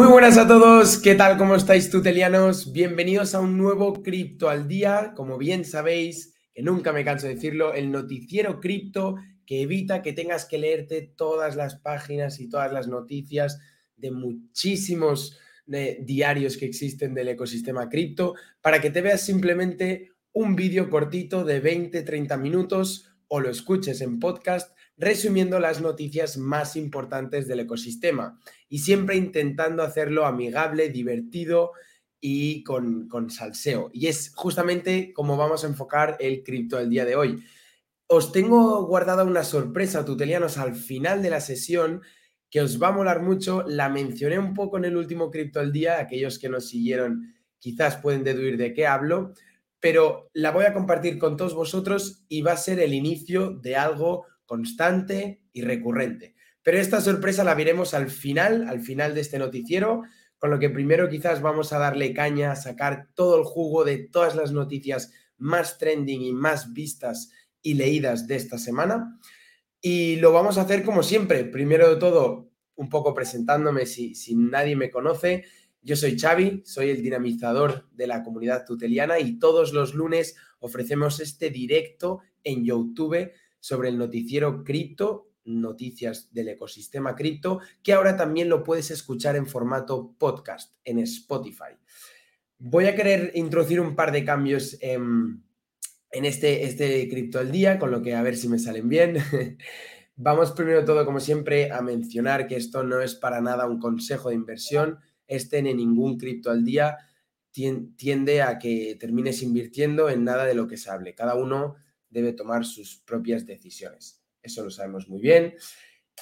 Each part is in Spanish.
Muy buenas a todos, ¿qué tal? ¿Cómo estáis tutelianos? Bienvenidos a un nuevo Cripto al Día. Como bien sabéis, que nunca me canso de decirlo, el noticiero cripto que evita que tengas que leerte todas las páginas y todas las noticias de muchísimos eh, diarios que existen del ecosistema cripto para que te veas simplemente un vídeo cortito de 20-30 minutos o lo escuches en podcast resumiendo las noticias más importantes del ecosistema y siempre intentando hacerlo amigable, divertido y con, con salseo. Y es justamente como vamos a enfocar el cripto el día de hoy. Os tengo guardada una sorpresa, tutelianos, al final de la sesión que os va a molar mucho. La mencioné un poco en el último cripto al día. Aquellos que nos siguieron quizás pueden deducir de qué hablo, pero la voy a compartir con todos vosotros y va a ser el inicio de algo constante y recurrente. Pero esta sorpresa la veremos al final, al final de este noticiero, con lo que primero quizás vamos a darle caña, a sacar todo el jugo de todas las noticias más trending y más vistas y leídas de esta semana. Y lo vamos a hacer como siempre. Primero de todo, un poco presentándome si, si nadie me conoce. Yo soy Xavi, soy el dinamizador de la comunidad tuteliana y todos los lunes ofrecemos este directo en YouTube sobre el noticiero cripto, noticias del ecosistema cripto, que ahora también lo puedes escuchar en formato podcast en Spotify. Voy a querer introducir un par de cambios en, este, este cripto al día, con lo que a ver si me salen bien. Vamos primero todo, como siempre, a mencionar que esto no es para nada un consejo de inversión. Este en ningún cripto al día tiende a que termines invirtiendo en nada de lo que se hable. Cada uno debe tomar sus propias decisiones. Eso lo sabemos muy bien.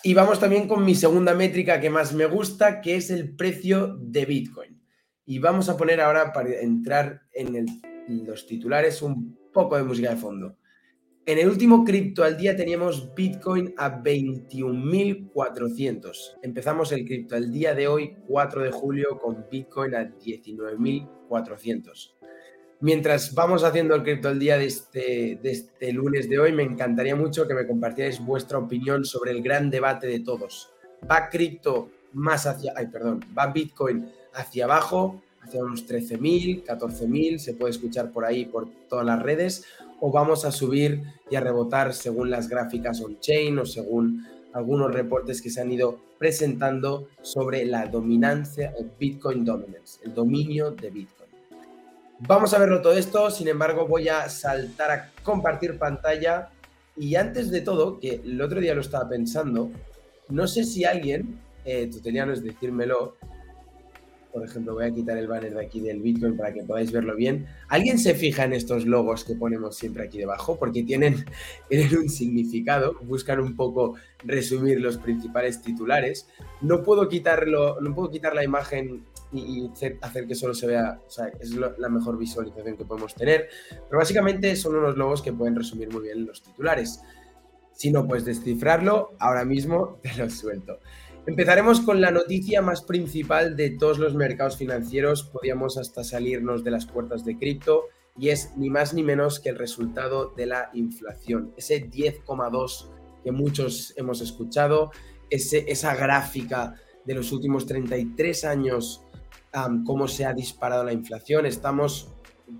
Y vamos también con mi segunda métrica que más me gusta, que es el precio de Bitcoin. Y vamos a poner ahora, para entrar en, los titulares, un poco de música de fondo. En el último cripto al día teníamos Bitcoin a 21.400. Empezamos el cripto al día de hoy, 4 de julio, con Bitcoin a 19.400. Mientras vamos haciendo el cripto al día de este, de este lunes de hoy, me encantaría mucho que me compartierais vuestra opinión sobre el gran debate de todos. ¿Va cripto más hacia, ay, perdón, va Bitcoin hacia abajo, hacia unos 13.000, 14.000, se puede escuchar por ahí, por todas las redes, o vamos a subir y a rebotar según las gráficas on-chain o según algunos reportes que se han ido presentando sobre la dominancia, el Bitcoin dominance, el dominio de Bitcoin. Vamos a verlo todo esto, sin embargo voy a saltar a compartir pantalla y antes de todo, que el otro día lo estaba pensando, no sé si alguien, eh, tuteliano es decírmelo, por ejemplo, voy a quitar el banner de aquí del Bitcoin para que podáis verlo bien. ¿Alguien se fija en estos logos que ponemos siempre aquí debajo? Porque tienen, tienen un significado, buscan un poco resumir los principales titulares. No puedo quitarlo, no puedo quitar la imagen y, hacer que solo se vea, o sea, es la mejor visualización que podemos tener. Pero básicamente son unos logos que pueden resumir muy bien los titulares. Si no puedes descifrarlo, ahora mismo te lo suelto. Empezaremos con la noticia más principal de todos los mercados financieros. Podíamos hasta salirnos de las puertas de cripto y es ni más ni menos que el resultado de la inflación. Ese 10,2 que muchos hemos escuchado, ese, esa gráfica de los últimos 33 años cómo se ha disparado la inflación. Estamos,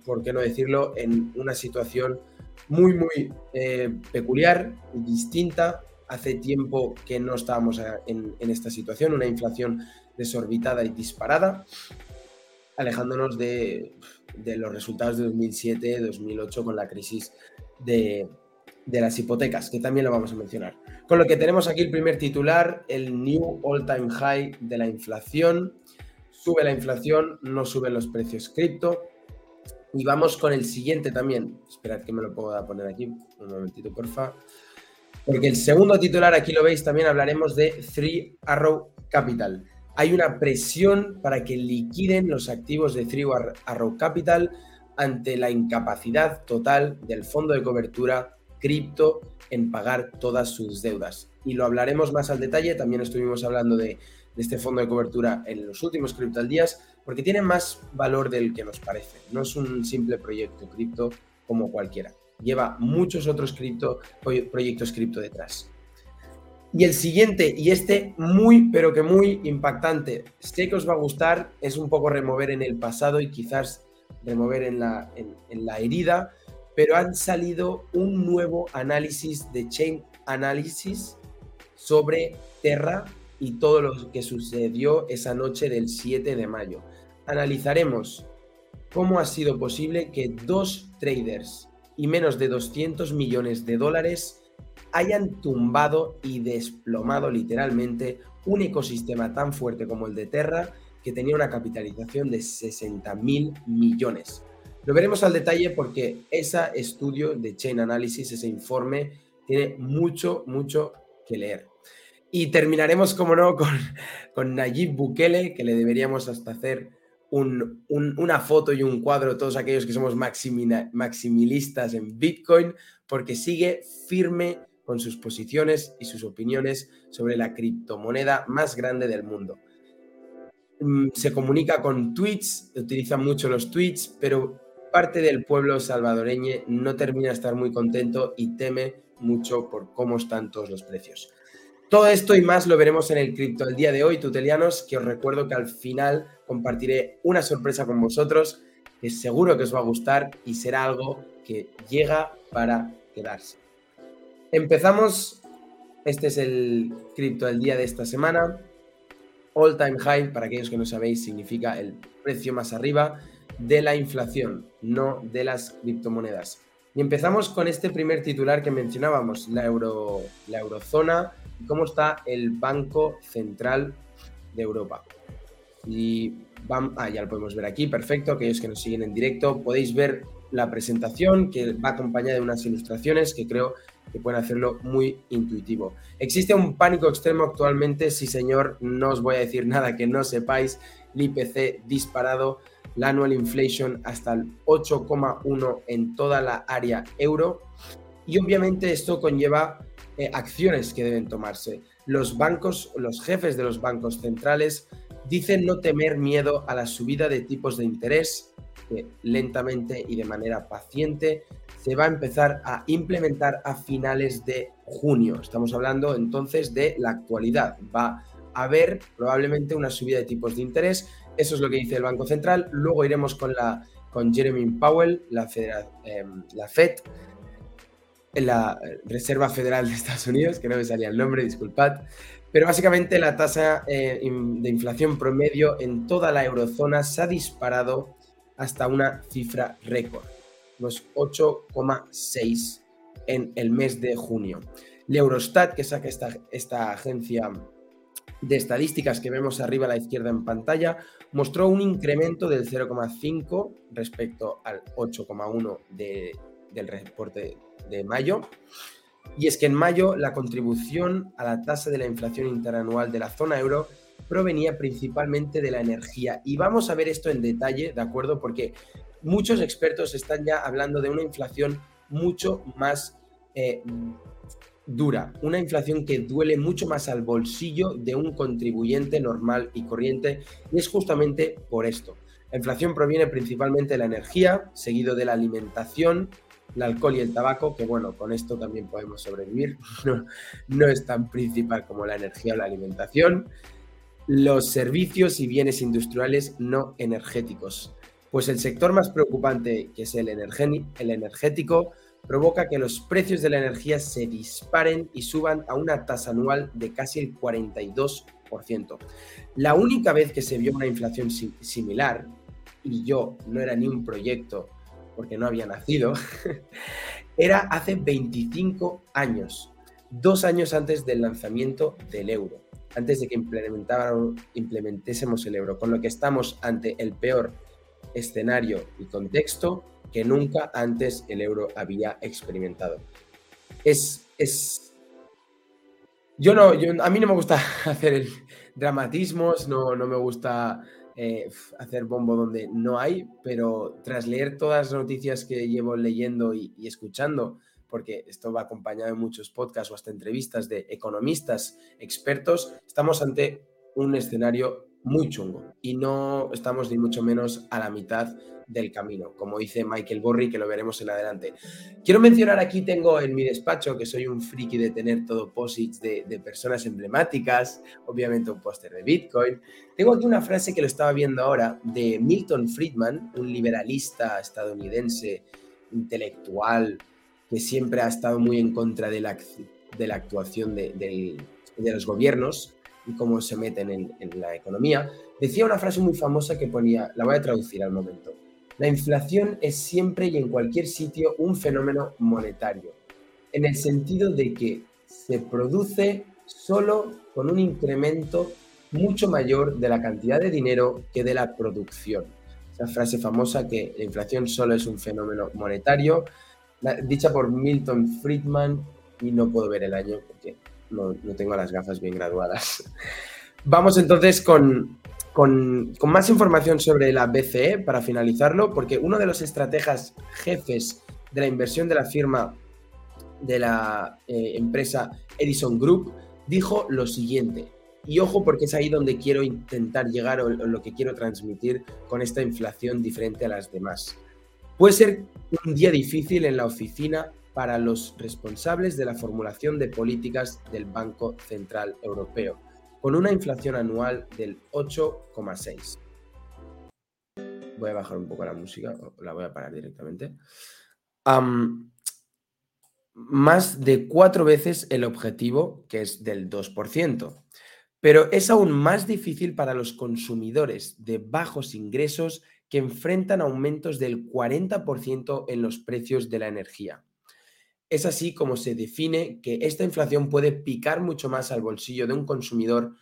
por qué no decirlo, en una situación muy, muy eh, peculiar, distinta. Hace tiempo que no estábamos en, esta situación, una inflación desorbitada y disparada, alejándonos de, los resultados de 2007, 2008 con la crisis de, de las hipotecas, que también lo vamos a mencionar. Con lo que tenemos aquí el primer titular, el New All Time High de la inflación sube la inflación, no suben los precios cripto. Y vamos con el siguiente también. Esperad que me lo pueda poner aquí. Un momentito, porfa. Porque el segundo titular, aquí lo veis, también hablaremos de Three Arrow Capital. Hay una presión para que liquiden los activos de Three Arrow Capital ante la incapacidad total del fondo de cobertura cripto en pagar todas sus deudas. Y lo hablaremos más al detalle. También estuvimos hablando de de este fondo de cobertura en los últimos cripto al días, porque tiene más valor del que nos parece. No es un simple proyecto cripto como cualquiera. Lleva muchos otros cripto, proyectos cripto detrás. Y el siguiente, y este muy, pero que muy impactante, sé que os va a gustar, es un poco remover en el pasado y quizás remover en la, en, la herida, pero han salido un nuevo análisis de Chain Analysis sobre Terra y todo lo que sucedió esa noche del 7 de mayo. Analizaremos cómo ha sido posible que dos traders y menos de 200 millones de dólares hayan tumbado y desplomado literalmente un ecosistema tan fuerte como el de Terra que tenía una capitalización de 60 mil millones. Lo veremos al detalle porque ese estudio de Chain Analysis, ese informe, tiene mucho, mucho que leer. Y terminaremos, como no, con, con Nayib Bukele, que le deberíamos hasta hacer una foto y un cuadro, todos aquellos que somos maximilistas en Bitcoin, porque sigue firme con sus posiciones y sus opiniones sobre la criptomoneda más grande del mundo. Mm, se comunica con tweets, utiliza mucho los tweets, pero parte del pueblo salvadoreño no termina de estar muy contento y teme mucho por cómo están todos los precios. Todo esto y más lo veremos en el cripto el día de hoy, tutelianos, que os recuerdo que al final compartiré una sorpresa con vosotros que seguro que os va a gustar y será algo que llega para quedarse. Empezamos, este es el cripto del día de esta semana all time high, para aquellos que no sabéis, significa el precio más arriba de la inflación, no de las criptomonedas. Y empezamos con este primer titular que mencionábamos, la, euro, la eurozona cómo está el Banco Central de Europa. Y ah, ya lo podemos ver aquí, perfecto. Aquellos que nos siguen en directo, podéis ver la presentación que va acompañada de unas ilustraciones que creo que pueden hacerlo muy intuitivo. ¿Existe un pánico extremo actualmente? Sí, señor, no os voy a decir nada que no sepáis. El IPC disparado, la annual inflation hasta el 8,1 en toda la área euro. Y obviamente esto conlleva eh, acciones que deben tomarse. Los bancos, los jefes de los bancos centrales dicen no temer miedo a la subida de tipos de interés, que lentamente y de manera paciente se va a empezar a implementar a finales de junio. Estamos hablando entonces de la actualidad. Va a haber probablemente una subida de tipos de interés. Eso es lo que dice el Banco Central. Luego iremos con, la, con Jeremy Powell, la, em, la FED, la Reserva Federal de Estados Unidos, que no me salía el nombre, disculpad. Pero básicamente la tasa eh, de inflación promedio en toda la eurozona se ha disparado hasta una cifra récord los 8,6 en el mes de junio. El Eurostat, que saca esta, esta agencia de estadísticas que vemos arriba a la izquierda en pantalla, mostró un incremento del 0,5 respecto al 8,1 del reporte de mayo. Y es que en mayo la contribución a la tasa de la inflación interanual de la zona euro provenía principalmente de la energía. Y vamos a ver esto en detalle, ¿de acuerdo? Porque muchos expertos están ya hablando de una inflación mucho más eh, dura, una inflación que duele mucho más al bolsillo de un contribuyente normal y corriente, y es justamente por esto. La inflación proviene principalmente de la energía, seguido de la alimentación, el alcohol y el tabaco, que bueno, con esto también podemos sobrevivir, no, es tan principal como la energía o la alimentación, los servicios y bienes industriales no energéticos. Pues el sector más preocupante, que es el, energético, provoca que los precios de la energía se disparen y suban a una tasa anual de casi el 42%. La única vez que se vio una inflación similar, y yo no era ni un proyecto porque no había nacido, era hace 25 años, dos años antes del lanzamiento del euro, antes de que implementésemos el euro, con lo que estamos ante el peor escenario y contexto que nunca antes el euro había experimentado. Es, es... Yo no, yo, a mí no me gusta hacer dramatismos, no, no me gusta eh, hacer bombo donde no hay, pero tras leer todas las noticias que llevo leyendo y, y escuchando, porque esto va acompañado de muchos podcasts o hasta entrevistas de economistas expertos, estamos ante un escenario muy chungo y no estamos ni mucho menos a la mitad del camino, como dice Michael Borri, que lo veremos en adelante. Quiero mencionar aquí, tengo en mi despacho, que soy un friki de tener todo posits de, personas emblemáticas, obviamente un póster de Bitcoin. Tengo aquí una frase que lo estaba viendo ahora de Milton Friedman, un liberalista estadounidense intelectual que siempre ha estado muy en contra de la, de la actuación de, de los gobiernos y cómo se meten en, en, la economía, decía una frase muy famosa que ponía, la voy a traducir al momento, la inflación es siempre y en cualquier sitio un fenómeno monetario, en el sentido de que se produce solo con un incremento mucho mayor de la cantidad de dinero que de la producción. Esa frase famosa que la inflación solo es un fenómeno monetario, dicha por Milton Friedman, y no puedo ver el año porque no, tengo las gafas bien graduadas. Vamos entonces con, con, con, más información sobre la BCE para finalizarlo, porque uno de los estrategas jefes de la inversión de la firma de la eh, empresa Edison Group dijo lo siguiente, y ojo porque es ahí donde quiero intentar llegar o, o lo que quiero transmitir con esta inflación diferente a las demás. Puede ser un día difícil en la oficina para los responsables de la formulación de políticas del Banco Central Europeo, con una inflación anual del 8,6. Voy a bajar un poco la música, la voy a parar directamente. Más de cuatro veces el objetivo, que es del 2%. Pero es aún más difícil para los consumidores de bajos ingresos que enfrentan aumentos del 40% en los precios de la energía. Es así como se define que esta inflación puede picar mucho más al bolsillo de un consumidor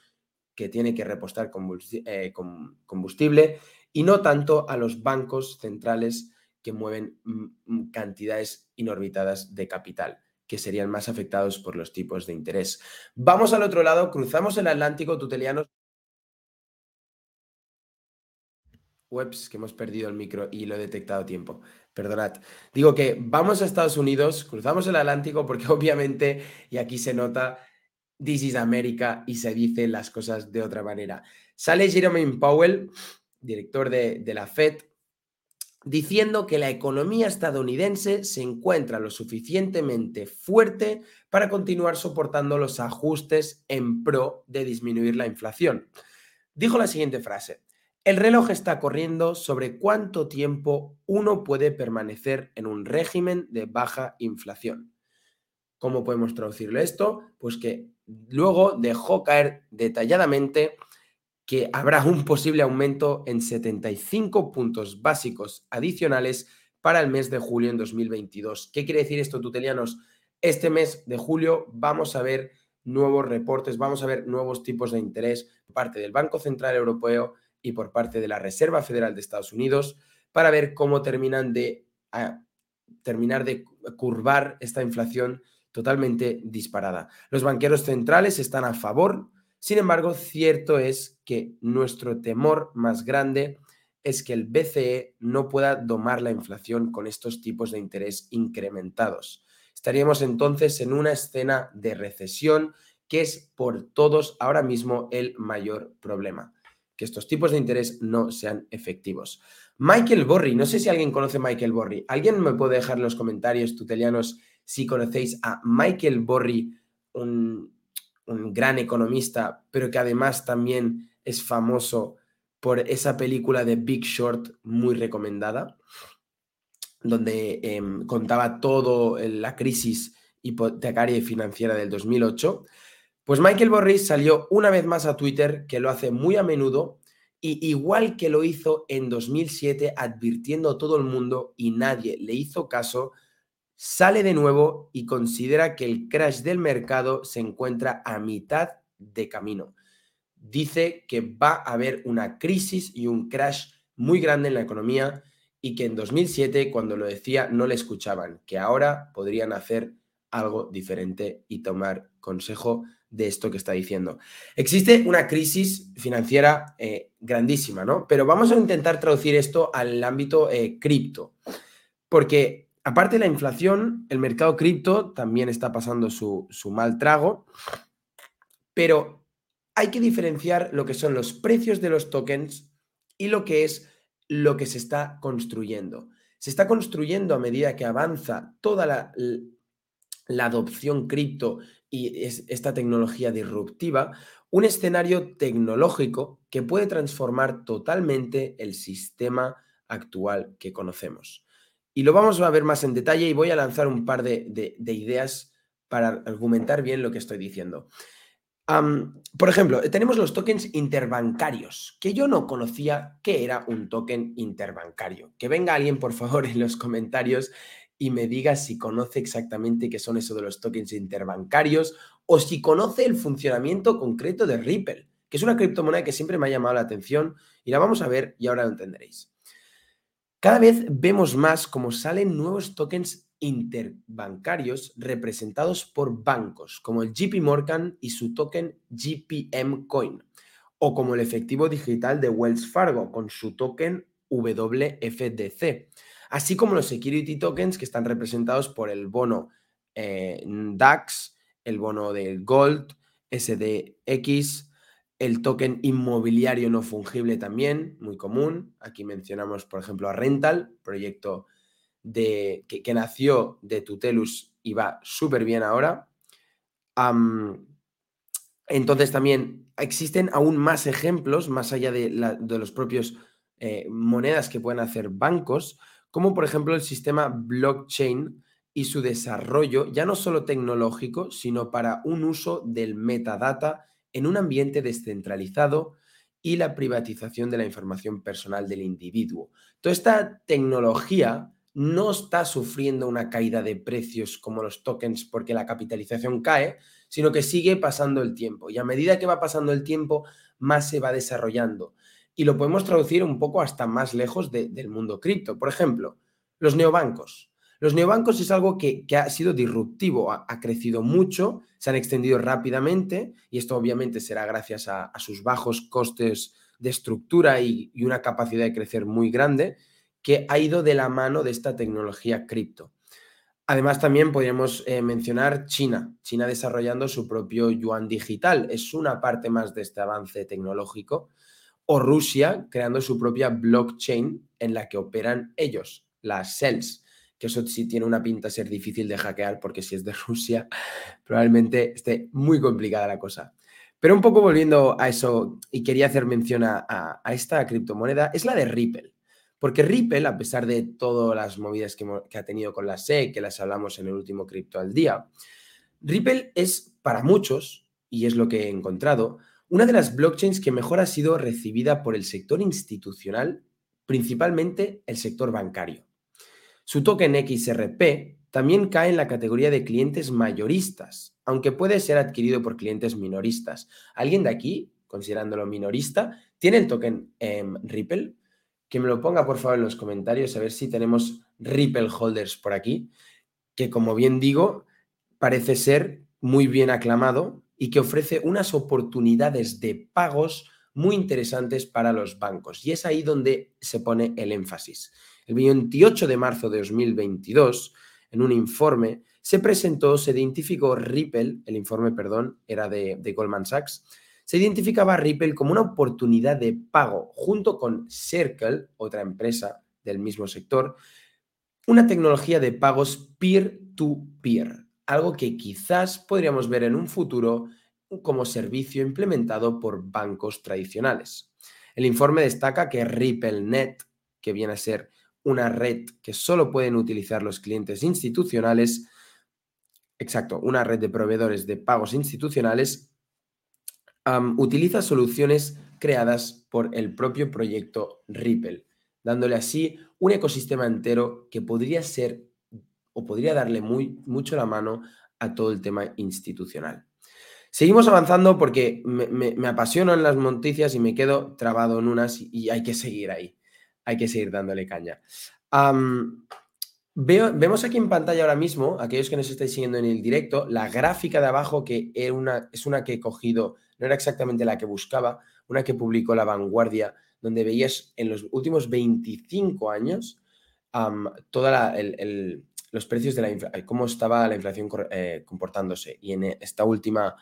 que tiene que repostar eh, combustible y no tanto a los bancos centrales que mueven mm, cantidades inorbitadas de capital que serían más afectados por los tipos de interés. Vamos al otro lado, cruzamos el Atlántico tuteliano. Webs, que hemos perdido el micro y lo he detectado a tiempo perdonad. Digo que vamos a Estados Unidos, cruzamos el Atlántico porque obviamente, y aquí se nota, This is America y se dicen las cosas de otra manera. Sale Jerome Powell, director de, de la Fed, diciendo que la economía estadounidense se encuentra lo suficientemente fuerte para continuar soportando los ajustes en pro de disminuir la inflación. Dijo la siguiente frase, el reloj está corriendo sobre cuánto tiempo uno puede permanecer en un régimen de baja inflación. ¿Cómo podemos traducirlo esto? Pues que luego dejó caer detalladamente que habrá un posible aumento en 75 puntos básicos adicionales para el mes de julio en 2022. ¿Qué quiere decir esto, tutelianos? Este mes de julio vamos a ver nuevos reportes, vamos a ver nuevos tipos de interés por parte del Banco Central Europeo, y por parte de la Reserva Federal de Estados Unidos para ver cómo terminan de terminar de curvar esta inflación totalmente disparada. Los banqueros centrales están a favor, sin embargo, cierto es que nuestro temor más grande es que el BCE no pueda domar la inflación con estos tipos de interés incrementados. Estaríamos entonces en una escena de recesión que es por todos ahora mismo el mayor problema que estos tipos de interés no sean efectivos. Michael Borri, no sé si alguien conoce a Michael Borri. ¿Alguien me puede dejar en los comentarios, tutelianos, si conocéis a Michael Borri, un, gran economista, pero que además también es famoso por esa película de Big Short muy recomendada, donde eh, contaba todo la crisis hipotecaria y financiera del 2008. Pues Michael Borris salió una vez más a Twitter, que lo hace muy a menudo, y igual que lo hizo en 2007 advirtiendo a todo el mundo y nadie le hizo caso, sale de nuevo y considera que el crash del mercado se encuentra a mitad de camino. Dice que va a haber una crisis y un crash muy grande en la economía y que en 2007, cuando lo decía, no le escuchaban, que ahora podrían hacer algo diferente y tomar consejo de esto que está diciendo. Existe una crisis financiera eh, grandísima, ¿no? Pero vamos a intentar traducir esto al ámbito eh, cripto, porque aparte de la inflación, el mercado cripto también está pasando su, su mal trago, pero hay que diferenciar lo que son los precios de los tokens y lo que es lo que se está construyendo. Se está construyendo a medida que avanza toda la, la adopción cripto y esta tecnología disruptiva, un escenario tecnológico que puede transformar totalmente el sistema actual que conocemos. Y lo vamos a ver más en detalle y voy a lanzar un par de, ideas para argumentar bien lo que estoy diciendo. por ejemplo, tenemos los tokens interbancarios, que yo no conocía que era un token interbancario. Que venga alguien, por favor, en los comentarios y me diga si conoce exactamente qué son eso de los tokens interbancarios o si conoce el funcionamiento concreto de Ripple, que es una criptomoneda que siempre me ha llamado la atención y la vamos a ver y ahora lo entenderéis. Cada vez vemos más cómo salen nuevos tokens interbancarios representados por bancos, como el JP Morgan y su token GPM Coin, o como el efectivo digital de Wells Fargo con su token WFDC así como los security tokens que están representados por el bono eh, DAX, el bono del Gold, SDX, el token inmobiliario no fungible también, muy común. Aquí mencionamos, por ejemplo, a Rental, proyecto de, que, nació de Tutelus y va súper bien ahora. entonces también existen aún más ejemplos, más allá de, los propios eh, monedas que pueden hacer bancos, como por ejemplo el sistema blockchain y su desarrollo, ya no solo tecnológico, sino para un uso del metadata en un ambiente descentralizado y la privatización de la información personal del individuo. Toda esta tecnología no está sufriendo una caída de precios como los tokens porque la capitalización cae, sino que sigue pasando el tiempo. Y a medida que va pasando el tiempo, más se va desarrollando y lo podemos traducir un poco hasta más lejos del mundo cripto. Por ejemplo, los neobancos. Los neobancos es algo que, ha sido disruptivo, ha, crecido mucho, se han extendido rápidamente y esto obviamente será gracias a, sus bajos costes de estructura y, una capacidad de crecer muy grande que ha ido de la mano de esta tecnología cripto. Además, también podríamos eh, mencionar China. China desarrollando su propio yuan digital. Es una parte más de este avance tecnológico o Rusia creando su propia blockchain en la que operan ellos, las cells, que eso sí tiene una pinta de ser difícil de hackear porque si es de Rusia probablemente esté muy complicada la cosa. Pero un poco volviendo a eso y quería hacer mención a, esta criptomoneda, es la de Ripple. Porque Ripple, a pesar de todas las movidas que, que, ha tenido con la SEC, que las hablamos en el último cripto al día, Ripple es para muchos, y es lo que he encontrado, una de las blockchains que mejor ha sido recibida por el sector institucional, principalmente el sector bancario. Su token XRP también cae en la categoría de clientes mayoristas, aunque puede ser adquirido por clientes minoristas. ¿Alguien de aquí, considerándolo minorista, tiene el token em, Ripple? Que me lo ponga por favor en los comentarios a ver si tenemos Ripple holders por aquí, que como bien digo, parece ser muy bien aclamado y que ofrece unas oportunidades de pagos muy interesantes para los bancos. Y es ahí donde se pone el énfasis. El 28 de marzo de 2022, en un informe, se presentó, se identificó Ripple, el informe, perdón, era de, Goldman Sachs, se identificaba Ripple como una oportunidad de pago junto con Circle, otra empresa del mismo sector, una tecnología de pagos peer-to-peer algo que quizás podríamos ver en un futuro como servicio implementado por bancos tradicionales. El informe destaca que RippleNet, que viene a ser una red que solo pueden utilizar los clientes institucionales, exacto, una red de proveedores de pagos institucionales, utiliza soluciones creadas por el propio proyecto Ripple, dándole así un ecosistema entero que podría ser o podría darle muy, mucho la mano a todo el tema institucional. Seguimos avanzando porque me, me, apasionan las noticias y me quedo trabado en unas y, hay que seguir ahí. Hay que seguir dándole caña. vemos aquí en pantalla ahora mismo, aquellos que nos estáis siguiendo en el directo, la gráfica de abajo que una, es una que he cogido, no era exactamente la que buscaba, una que publicó La Vanguardia, donde veías en los últimos 25 años toda la, el, los precios de la cómo estaba la inflación eh, comportándose. Y en esta última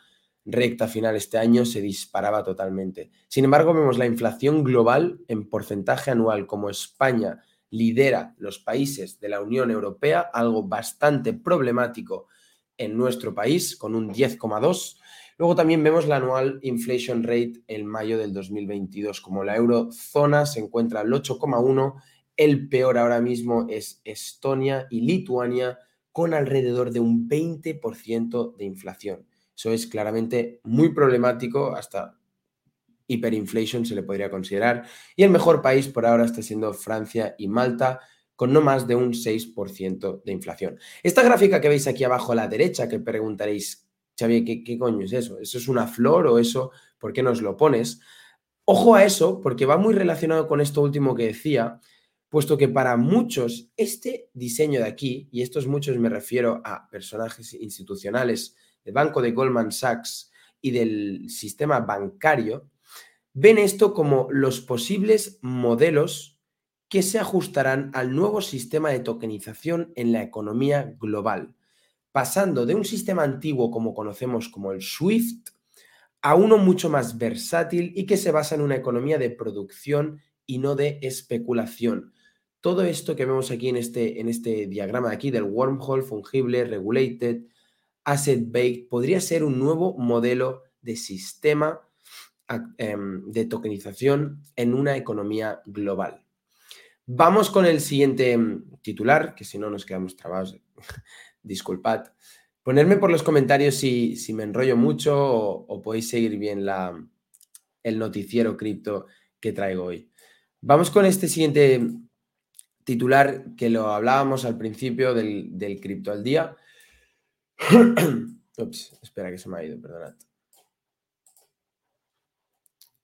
recta final este año se disparaba totalmente. Sin embargo, vemos la inflación global en porcentaje anual como España lidera los países de la Unión Europea, algo bastante problemático en nuestro país, con un 10,2. Luego también vemos la anual inflation rate en mayo del 2022, como la eurozona se encuentra al 8,1, el peor ahora mismo es Estonia y Lituania, con alrededor de un 20% de inflación. Eso es claramente muy problemático, hasta hiperinflation se le podría considerar. Y el mejor país por ahora está siendo Francia y Malta, con no más de un 6% de inflación. Esta gráfica que veis aquí abajo a la derecha, que preguntaréis, Xavier, ¿qué, ¿qué, coño es eso? ¿Eso es una flor o eso? ¿Por qué nos lo pones? Ojo a eso, porque va muy relacionado con esto último que decía, puesto que para muchos este diseño de aquí, y estos muchos me refiero a personajes institucionales del banco de Goldman Sachs y del sistema bancario, ven esto como los posibles modelos que se ajustarán al nuevo sistema de tokenización en la economía global, pasando de un sistema antiguo como conocemos como el SWIFT a uno mucho más versátil y que se basa en una economía de producción y no de especulación. Todo esto que vemos aquí en este, en este diagrama de aquí del wormhole, fungible, regulated, asset-based, podría ser un nuevo modelo de sistema em, de tokenización en una economía global. Vamos con el siguiente em, titular, que si no nos quedamos trabados, disculpad. Ponerme por los comentarios si, si me enrollo mucho o, podéis seguir bien la, el noticiero cripto que traigo hoy. Vamos con este siguiente titular que lo hablábamos al principio del, del cripto al día Ups, espera que se me ha ido, perdonad.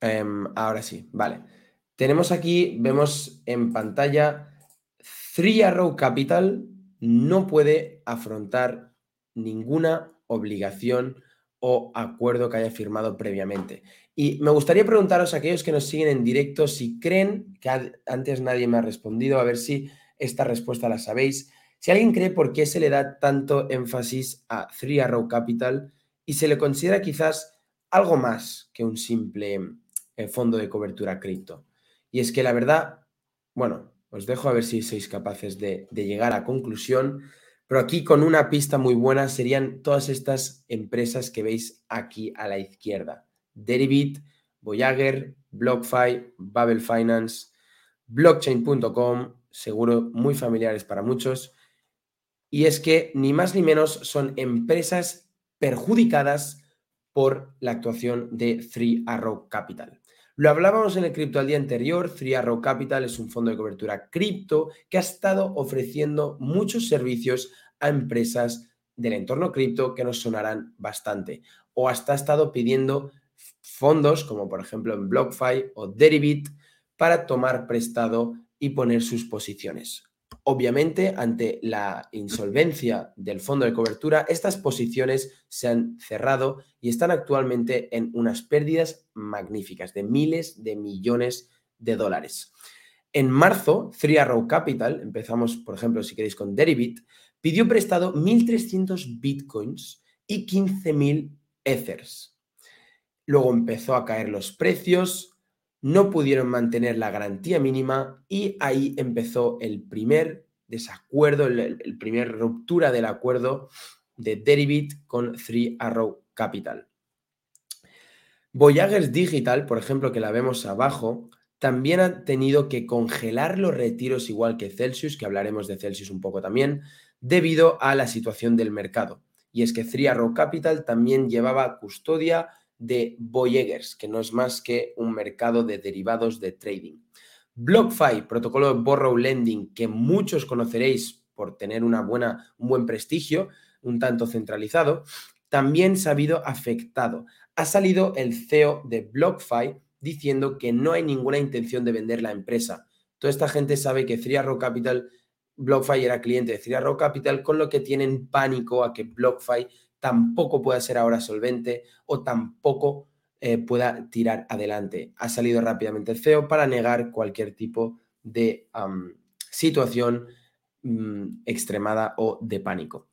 Em, ahora sí, vale. Tenemos aquí, vemos en pantalla, Three Arrow Capital no puede afrontar ninguna obligación o acuerdo que haya firmado previamente. Y me gustaría preguntaros a aquellos que nos siguen en directo si creen, que antes nadie me ha respondido, a ver si esta respuesta la sabéis, si alguien cree por qué se le da tanto énfasis a Three Arrow Capital y se le considera quizás algo más que un simple eh, fondo de cobertura cripto. Y es que la verdad, bueno, os dejo a ver si sois capaces de, de llegar a conclusión, pero aquí con una pista muy buena serían todas estas empresas que veis aquí a la izquierda. Deribit, Voyager, BlockFi, Babel Finance, blockchain.com, seguro muy familiares para muchos, y es que ni más ni menos son empresas perjudicadas por la actuación de Three Arrow Capital. Lo hablábamos en el cripto al día anterior, Three Arrow Capital es un fondo de cobertura cripto que ha estado ofreciendo muchos servicios a empresas del entorno cripto que nos sonarán bastante o hasta ha estado pidiendo fondos como por ejemplo en BlockFi o Deribit para tomar prestado y poner sus posiciones. Obviamente, ante la insolvencia del fondo de cobertura, estas posiciones se han cerrado y están actualmente en unas pérdidas magníficas de miles de millones de dólares. En marzo, Three Arrow Capital, empezamos, por ejemplo, si queréis con Deribit, pidió prestado 1.300 bitcoins y 15.000 ethers. Luego empezó a caer los precios, no pudieron mantener la garantía mínima y ahí empezó el primer desacuerdo, el, primer ruptura del acuerdo de Deribit con Three Arrow Capital. Voyagers Digital, por ejemplo, que la vemos abajo, también ha tenido que congelar los retiros igual que Celsius, que hablaremos de Celsius un poco también, debido a la situación del mercado. Y es que Three Arrow Capital también llevaba custodia de Voyagers, que no es más que un mercado de derivados de trading. BlockFi, protocolo de borrow lending, que muchos conoceréis por tener una buena, un buen prestigio, un tanto centralizado, también se ha habido afectado. Ha salido el CEO de BlockFi diciendo que no hay ninguna intención de vender la empresa. Toda esta gente sabe que Three Capital, BlockFi era cliente de Three Capital, con lo que tienen pánico a que BlockFi tampoco pueda ser ahora solvente o tampoco eh, pueda tirar adelante. Ha salido rápidamente el CEO para negar cualquier tipo de situación mm, extremada o de pánico.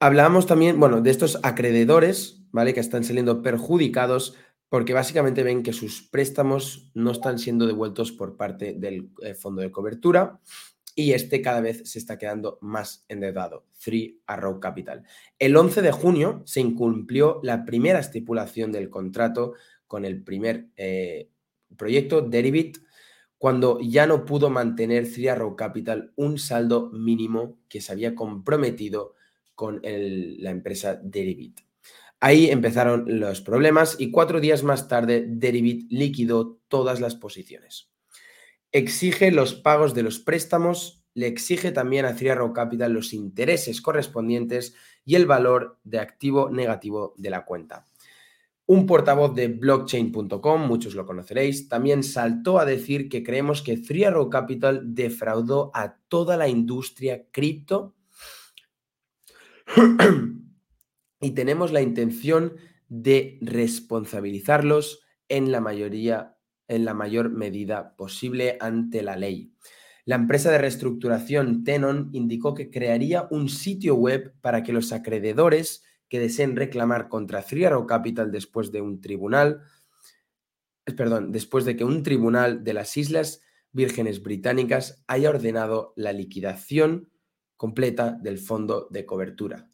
Hablábamos también, bueno, de estos acreedores, ¿vale? Que están saliendo perjudicados porque básicamente ven que sus préstamos no están siendo devueltos por parte del eh, fondo de cobertura y este cada vez se está quedando más endeudado. Three Arrow Capital. El 11 de junio se incumplió la primera estipulación del contrato con el primer eh, proyecto, Derivit, cuando ya no pudo mantener Three Arrow Capital un saldo mínimo que se había comprometido con la empresa Derivit. Ahí empezaron los problemas y cuatro días más tarde Derivit liquidó todas las posiciones. Exige los pagos de los préstamos, le exige también a Three Capital los intereses correspondientes y el valor de activo negativo de la cuenta. Un portavoz de blockchain.com, muchos lo conoceréis, también saltó a decir que creemos que Three Arrow Capital defraudó a toda la industria cripto y tenemos la intención de responsabilizarlos en la mayoría, en la mayor medida posible ante la ley. La empresa de reestructuración Tenon indicó que crearía un sitio web para que los acreedores que deseen reclamar contra Three Capital después de un tribunal, perdón, después de que un tribunal de las Islas Vírgenes Británicas haya ordenado la liquidación completa del fondo de cobertura.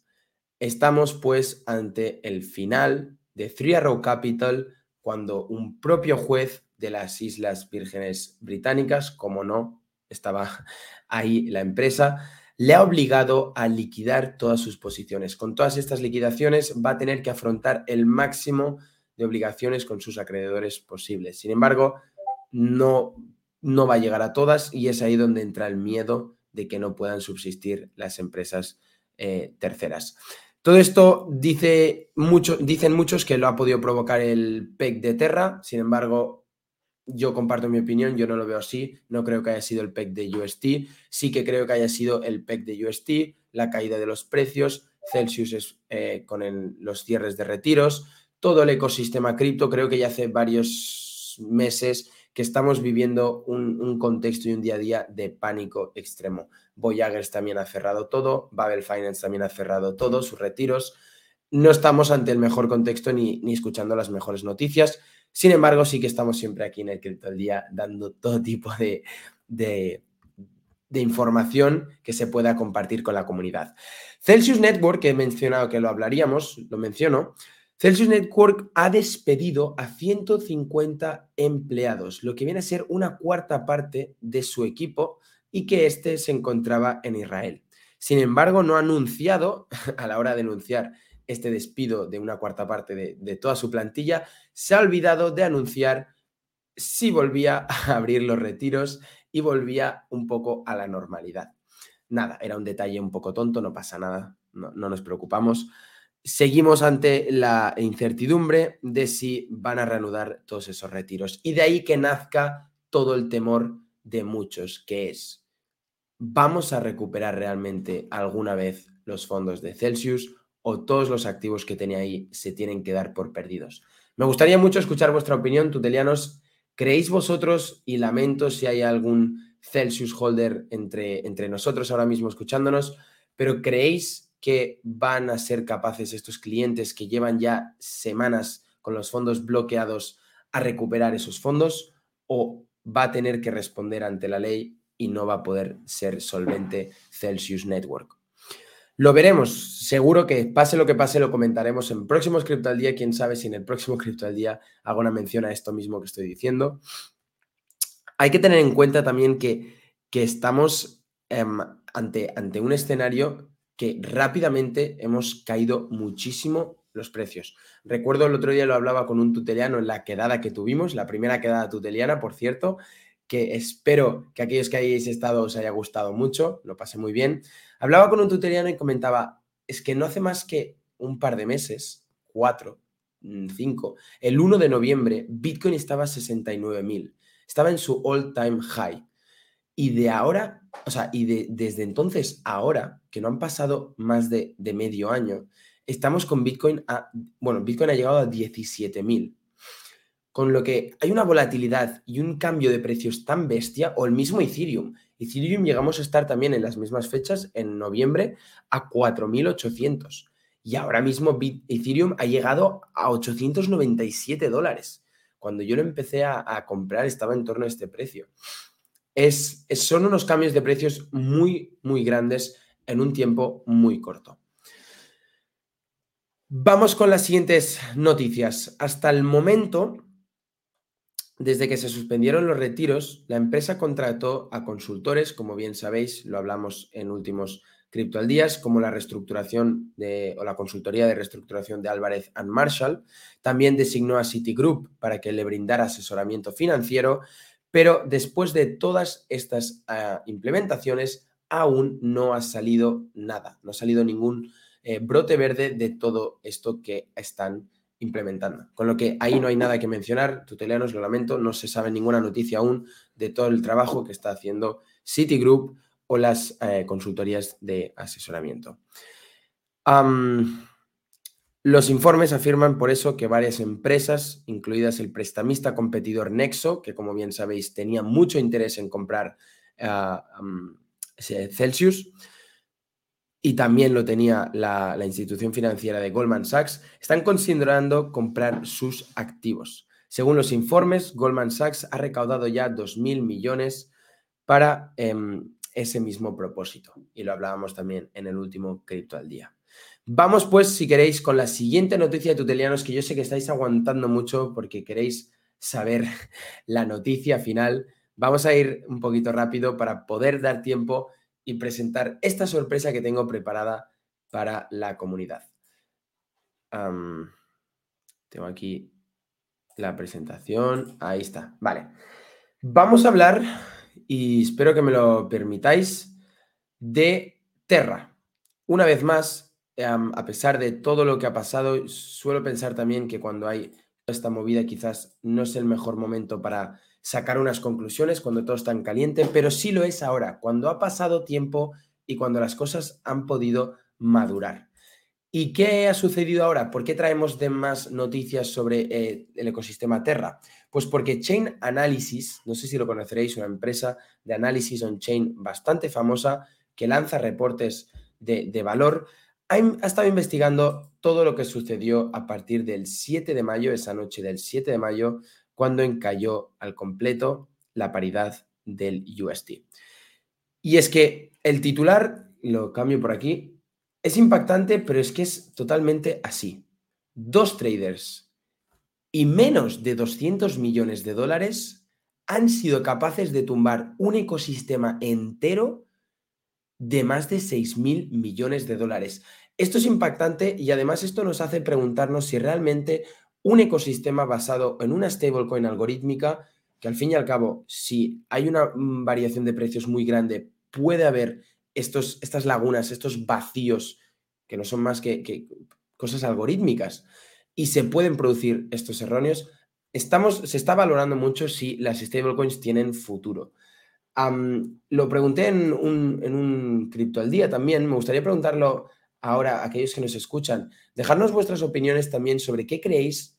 Estamos pues ante el final de Three Arrow Capital cuando un propio juez de las Islas Vírgenes Británicas, como no estaba ahí la empresa, le ha obligado a liquidar todas sus posiciones. Con todas estas liquidaciones va a tener que afrontar el máximo de obligaciones con sus acreedores posibles. Sin embargo, no, no va a llegar a todas y es ahí donde entra el miedo de que no puedan subsistir las empresas eh, terceras. Todo esto dice dicen muchos que lo ha podido provocar el PEC de Terra, sin embargo, yo comparto mi opinión, yo no lo veo así, no creo que haya sido el PEC de UST, sí que creo que haya sido el PEC de UST, la caída de los precios, Celsius eh, con los cierres de retiros, todo el ecosistema cripto, creo que ya hace varios meses que estamos viviendo un, contexto y un día a día de pánico extremo. Voyagers también ha cerrado todo, Babel Finance también ha cerrado todo, sus retiros. No estamos ante el mejor contexto ni, ni escuchando las mejores noticias. Sin embargo, sí que estamos siempre aquí en el Cripto del Día dando todo tipo de, de, de información que se pueda compartir con la comunidad. Celsius Network, que he mencionado que lo hablaríamos, lo menciono, Celsius Network ha despedido a 150 empleados, lo que viene a ser una cuarta parte de su equipo y que éste se encontraba en Israel. Sin embargo, no ha anunciado, a la hora de anunciar este despido de una cuarta parte de, toda su plantilla, se ha olvidado de anunciar si volvía a abrir los retiros y volvía un poco a la normalidad. Nada, era un detalle un poco tonto, no pasa nada, no, no nos preocupamos seguimos ante la incertidumbre de si van a reanudar todos esos retiros. Y de ahí que nazca todo el temor de muchos, que es, ¿vamos a recuperar realmente alguna vez los fondos de Celsius o todos los activos que tenía ahí se tienen que dar por perdidos? Me gustaría mucho escuchar vuestra opinión, tutelianos. ¿Creéis vosotros, y lamento si hay algún Celsius holder entre, entre nosotros ahora mismo escuchándonos, pero creéis que van a ser capaces estos clientes que llevan ya semanas con los fondos bloqueados a recuperar esos fondos o va a tener que responder ante la ley y no va a poder ser solvente Celsius Network. Lo veremos, seguro que pase lo que pase lo comentaremos en próximos Cripto al Día, quién sabe si en el próximo Cripto al Día hago una mención a esto mismo que estoy diciendo. Hay que tener en cuenta también que, que estamos em, ante, ante un escenario que rápidamente hemos caído muchísimo los precios. Recuerdo el otro día lo hablaba con un tuteliano en la quedada que tuvimos, la primera quedada tuteliana, por cierto, que espero que aquellos que hayáis estado os haya gustado mucho, lo pasé muy bien. Hablaba con un tuteliano y comentaba, es que no hace más que un par de meses, cuatro, mm, cinco, el 1 de noviembre, Bitcoin estaba a 69.000, estaba en su all time high. Y de ahora, o sea, y de, desde entonces ahora, que no han pasado más de, medio año, estamos con Bitcoin a, bueno, Bitcoin ha llegado a 17.000. con lo que hay una volatilidad y un cambio de precios tan bestia, o el mismo Ethereum. Ethereum llegamos a estar también en las mismas fechas, en noviembre, a 4.800. Y ahora mismo Ethereum ha llegado a 897 dólares. Cuando yo lo empecé a, comprar estaba en torno a este precio. Es, son unos cambios de precios muy, muy grandes en un tiempo muy corto. Vamos con las siguientes noticias. Hasta el momento, desde que se suspendieron los retiros, la empresa contrató a consultores, como bien sabéis, lo hablamos en últimos Cripto al Días, como la reestructuración o la consultoría de reestructuración de Álvarez and Marshall. También designó a Citigroup para que le brindara asesoramiento financiero, pero después de todas estas ah, implementaciones, aún no ha salido nada, no ha salido ningún eh, brote verde de todo esto que están implementando. Con lo que ahí no hay nada que mencionar, tutelianos, lo lamento, no se sabe ninguna noticia aún de todo el trabajo que está haciendo Citigroup o las eh, consultorías de asesoramiento. los informes afirman por eso que varias empresas, incluidas el prestamista competidor Nexo, que como bien sabéis tenía mucho interés en comprar ah, Celsius, y también lo tenía la, institución financiera de Goldman Sachs, están considerando comprar sus activos. Según los informes, Goldman Sachs ha recaudado ya 2.000 millones para em, ese mismo propósito. Y lo hablábamos también en el último Cripto al Día. Vamos pues, si queréis, con la siguiente noticia de tutelianos, que yo sé que estáis aguantando mucho porque queréis saber la noticia final. Vamos a ir un poquito rápido para poder dar tiempo y presentar esta sorpresa que tengo preparada para la comunidad. tengo aquí la presentación. Ahí está. Vale. Vamos a hablar y espero que me lo permitáis, de Terra. Una vez más, a pesar de todo lo que ha pasado, suelo pensar también que cuando hay esta movida quizás no es el mejor momento para sacar unas conclusiones cuando todo está en caliente, pero sí lo es ahora, cuando ha pasado tiempo y cuando las cosas han podido madurar. ¿Y qué ha sucedido ahora? ¿Por qué traemos de más noticias sobre eh, el ecosistema Terra? Pues porque Chain Analysis, no sé si lo conoceréis, una empresa de análisis on-chain bastante famosa que lanza reportes de, valor, ha, ha, estado investigando todo lo que sucedió a partir del 7 de mayo, esa noche del 7 de mayo, cuando encalló al completo la paridad del USD. Y es que el titular, lo cambio por aquí, es impactante, pero es que es totalmente así. Dos traders y menos de 200 millones de dólares han sido capaces de tumbar un ecosistema entero de más de 6 mil millones de dólares. Esto es impactante y además esto nos hace preguntarnos si realmente un ecosistema basado en una stablecoin algorítmica, que al fin y al cabo, si hay una mm, variación de precios muy grande, puede haber estos, estas lagunas, estos vacíos, que no son más que, cosas algorítmicas, y se pueden producir estos erróneos, estamos, se está valorando mucho si las stablecoins tienen futuro. lo pregunté en un, en un cripto al día también, me gustaría preguntarlo ahora aquellos que nos escuchan, dejarnos vuestras opiniones también sobre qué creéis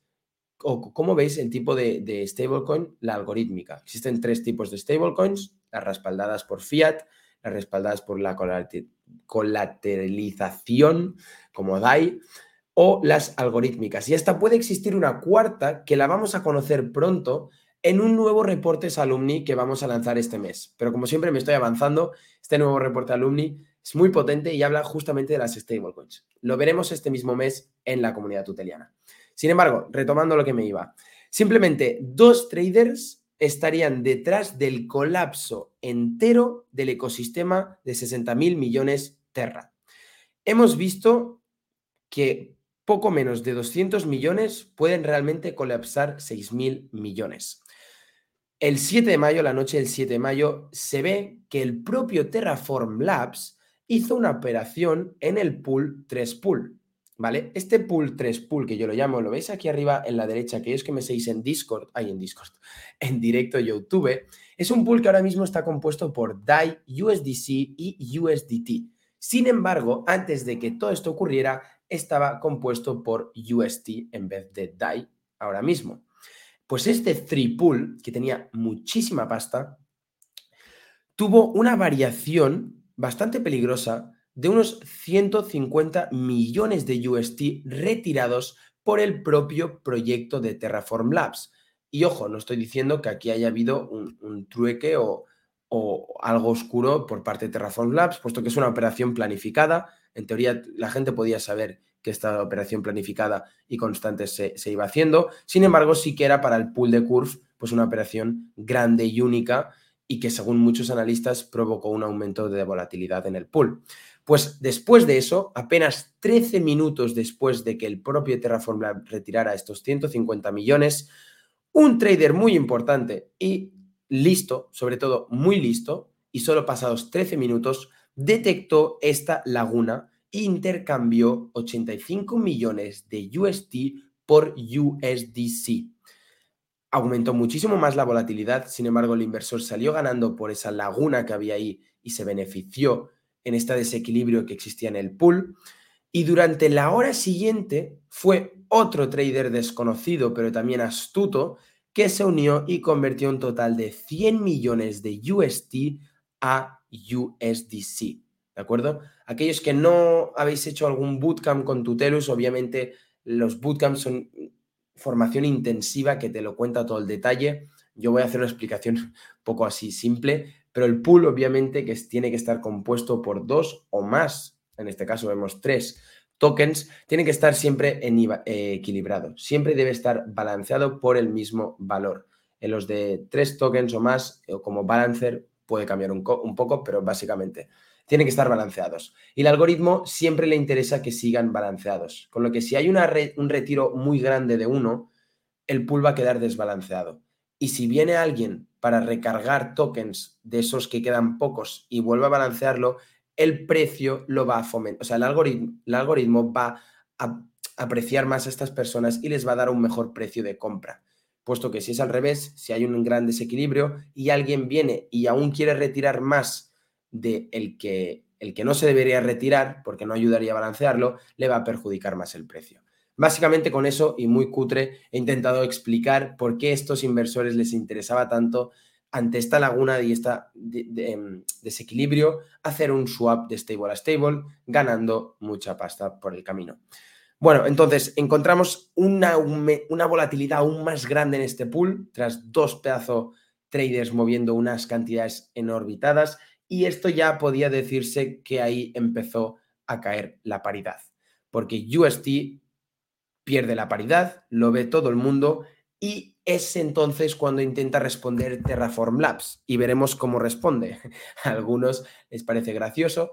o cómo veis el tipo de, de stablecoin, la algorítmica. Existen tres tipos de stablecoins, las respaldadas por fiat, las respaldadas por la colateralización, como DAI, o las algorítmicas. Y esta puede existir una cuarta que la vamos a conocer pronto en un nuevo reporte alumni que vamos a lanzar este mes. Pero como siempre me estoy avanzando, este nuevo reporte alumni es muy potente y habla justamente de las stablecoins. Lo veremos este mismo mes en la comunidad tuteliana. Sin embargo, retomando lo que me iba, simplemente dos traders estarían detrás del colapso entero del ecosistema de 60 mil millones Terra. Hemos visto que poco menos de 200 millones pueden realmente colapsar 6 mil millones. El 7 de mayo, la noche del 7 de mayo, se ve que el propio Terraform Labs hizo una operación en el pool 3 pool. ¿vale? Este pool 3 pool que yo lo llamo, lo veis aquí arriba en la derecha, aquellos que me seguís en Discord, ahí en Discord, en directo YouTube, es un pool que ahora mismo está compuesto por DAI, USDC y USDT. Sin embargo, antes de que todo esto ocurriera, estaba compuesto por UST en vez de DAI ahora mismo. Pues este Three Pool, que tenía muchísima pasta, tuvo una variación bastante peligrosa de unos 150 millones de UST retirados por el propio proyecto de Terraform Labs. Y ojo, no estoy diciendo que aquí haya habido un, trueque o, o, algo oscuro por parte de Terraform Labs, puesto que es una operación planificada. En teoría, la gente podía saber que esta operación planificada y constante se, se iba haciendo. Sin embargo, sí que era para el pool de Curve, pues una operación grande y única y que según muchos analistas provocó un aumento de volatilidad en el pool. Pues después de eso, apenas 13 minutos después de que el propio Terraform retirara estos 150 millones, un trader muy importante y listo, sobre todo muy listo, y solo pasados 13 minutos, detectó esta laguna e intercambió 85 millones de UST por USDC. Aumentó muchísimo más la volatilidad, sin embargo el inversor salió ganando por esa laguna que había ahí y se benefició en este desequilibrio que existía en el pool. Y durante la hora siguiente fue otro trader desconocido, pero también astuto, que se unió y convirtió un total de 100 millones de UST a USDC. ¿De acuerdo? Aquellos que no habéis hecho algún bootcamp con Tutelus, obviamente los bootcamps son formación intensiva que te lo cuenta todo el detalle. Yo voy a hacer una explicación poco así simple, pero el pool obviamente que tiene que estar compuesto por dos o más, en este caso vemos tres tokens, tiene que estar siempre eh, equilibrado, siempre debe estar balanceado por el mismo valor. En los de tres tokens o más, o como balancer, puede cambiar un poco, pero básicamente tienen que estar balanceados. Y el algoritmo siempre le interesa que sigan balanceados, con lo que si hay una un retiro muy grande de uno, el pool va a quedar desbalanceado. Y si viene alguien para recargar tokens de esos que quedan pocos y vuelve a balancearlo, el precio lo va a fomentar. O sea, el algoritmo, el algoritmo va a apreciar más a estas personas y les va a dar un mejor precio de compra. Puesto que si es al revés, si hay un gran desequilibrio y alguien viene y aún quiere retirar más de el que, el que no se debería retirar, porque no ayudaría a balancearlo, le va a perjudicar más el precio. Básicamente con eso y muy cutre he intentado explicar por qué a estos inversores les interesaba tanto ante esta laguna y este desequilibrio hacer un swap de stable a stable ganando mucha pasta por el camino. Bueno, entonces encontramos una, una volatilidad aún más grande en este pool tras dos pedazos traders moviendo unas cantidades enorbitadas y esto ya podía decirse que ahí empezó a caer la paridad, porque UST pierde la paridad, lo ve todo el mundo y es entonces cuando intenta responder Terraform Labs y veremos cómo responde. A algunos les parece gracioso.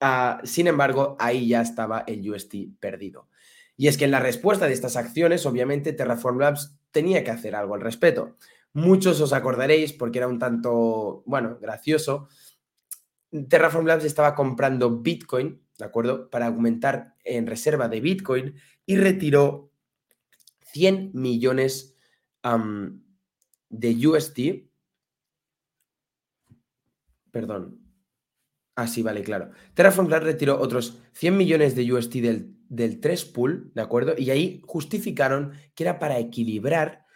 Ah, sin embargo, ahí ya estaba el UST perdido. Y es que en la respuesta de estas acciones, obviamente, Terraform Labs tenía que hacer algo al respecto. Muchos os acordaréis, porque era un tanto, bueno, gracioso. Terraform Labs estaba comprando Bitcoin, ¿de acuerdo? Para aumentar en reserva de Bitcoin y retiró 100 millones de UST. Perdón. Ah, sí, vale, claro. Terraform Labs retiró otros 100 millones de UST del, del 3 pool, ¿de acuerdo? Y ahí justificaron que era para equilibrar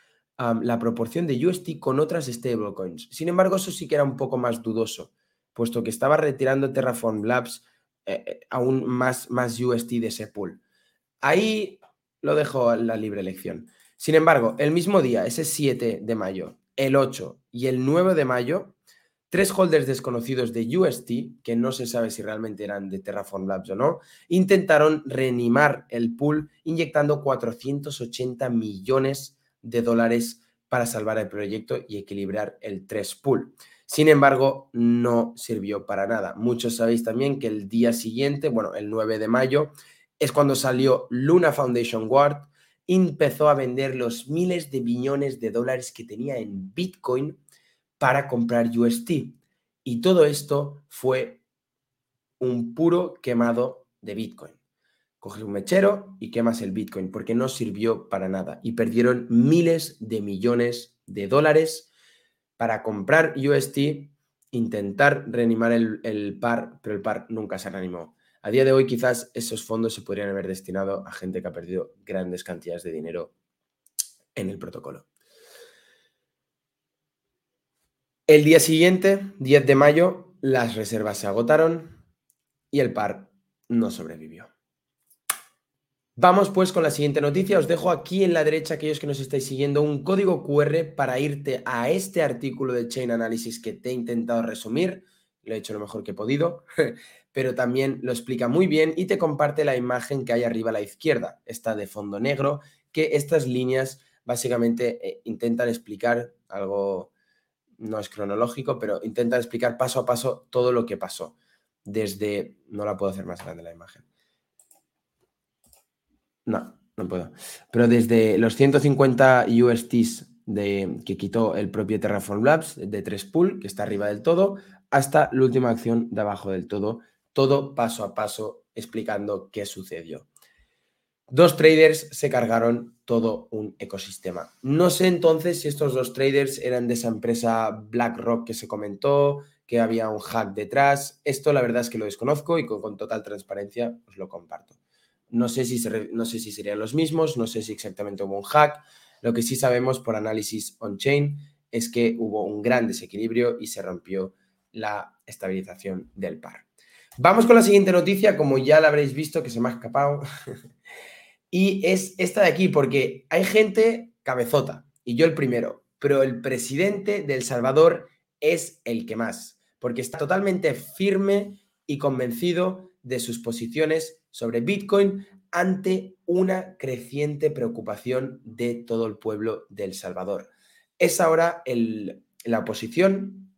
la proporción de UST con otras stablecoins. Sin embargo, eso sí que era un poco más dudoso, puesto que estaba retirando Terraform Labs eh, eh, aún más, más UST de ese pool. Ahí lo dejo a la libre elección. Sin embargo, el mismo día, ese 7 de mayo, el 8 y el 9 de mayo, tres holders desconocidos de UST, que no se sabe si realmente eran de Terraform Labs o no, intentaron reanimar el pool inyectando 480 millones de dólares para salvar el proyecto y equilibrar el 3 pool. Sin embargo, no sirvió para nada. Muchos sabéis también que el día siguiente, bueno, el 9 de mayo, es cuando salió Luna Foundation Guard, empezó a vender los miles de billones de dólares que tenía en Bitcoin para comprar UST. Y todo esto fue un puro quemado de Bitcoin. Coges un mechero y quemas el Bitcoin porque no sirvió para nada y perdieron miles de millones de dólares para comprar UST, intentar reanimar el, par, pero el par nunca se reanimó. A día de hoy quizás esos fondos se podrían haber destinado a gente que ha perdido grandes cantidades de dinero en el protocolo. El día siguiente, 10 de mayo, las reservas se agotaron y el par no sobrevivió. Vamos pues con la siguiente noticia. Os dejo aquí en la derecha, aquellos que nos estáis siguiendo, un código QR para irte a este artículo de Chain Analysis que te he intentado resumir. Lo he hecho lo mejor que he podido, pero también lo explica muy bien y te comparte la imagen que hay arriba a la izquierda. Está de fondo negro, que estas líneas básicamente eh, intentan explicar algo, no es cronológico, pero intentan explicar paso a paso todo lo que pasó. Desde, no la puedo hacer más grande la imagen. No, no puedo. Pero desde los 150 USTs que quitó el propio Terraform Labs de 3 pool, que está arriba del todo, hasta la última acción de abajo del todo, todo paso a paso explicando qué sucedió. Dos traders se cargaron todo un ecosistema. No sé entonces si estos dos traders eran de esa empresa BlackRock que se comentó, que había un hack detrás. Esto la verdad es que lo desconozco y con, total transparencia os lo comparto. No sé, si no sé si serían los mismos, no sé si exactamente hubo un hack. Lo que sí sabemos por análisis on-chain es que hubo un gran desequilibrio y se rompió la estabilización del par. Vamos con la siguiente noticia, como ya la habréis visto que se me ha escapado. y es esta de aquí, porque hay gente cabezota, y yo el primero, pero el presidente de El Salvador es el que más, porque está totalmente firme y convencido de sus posiciones sobre Bitcoin ante una creciente preocupación de todo el pueblo de El Salvador. Es ahora el, la oposición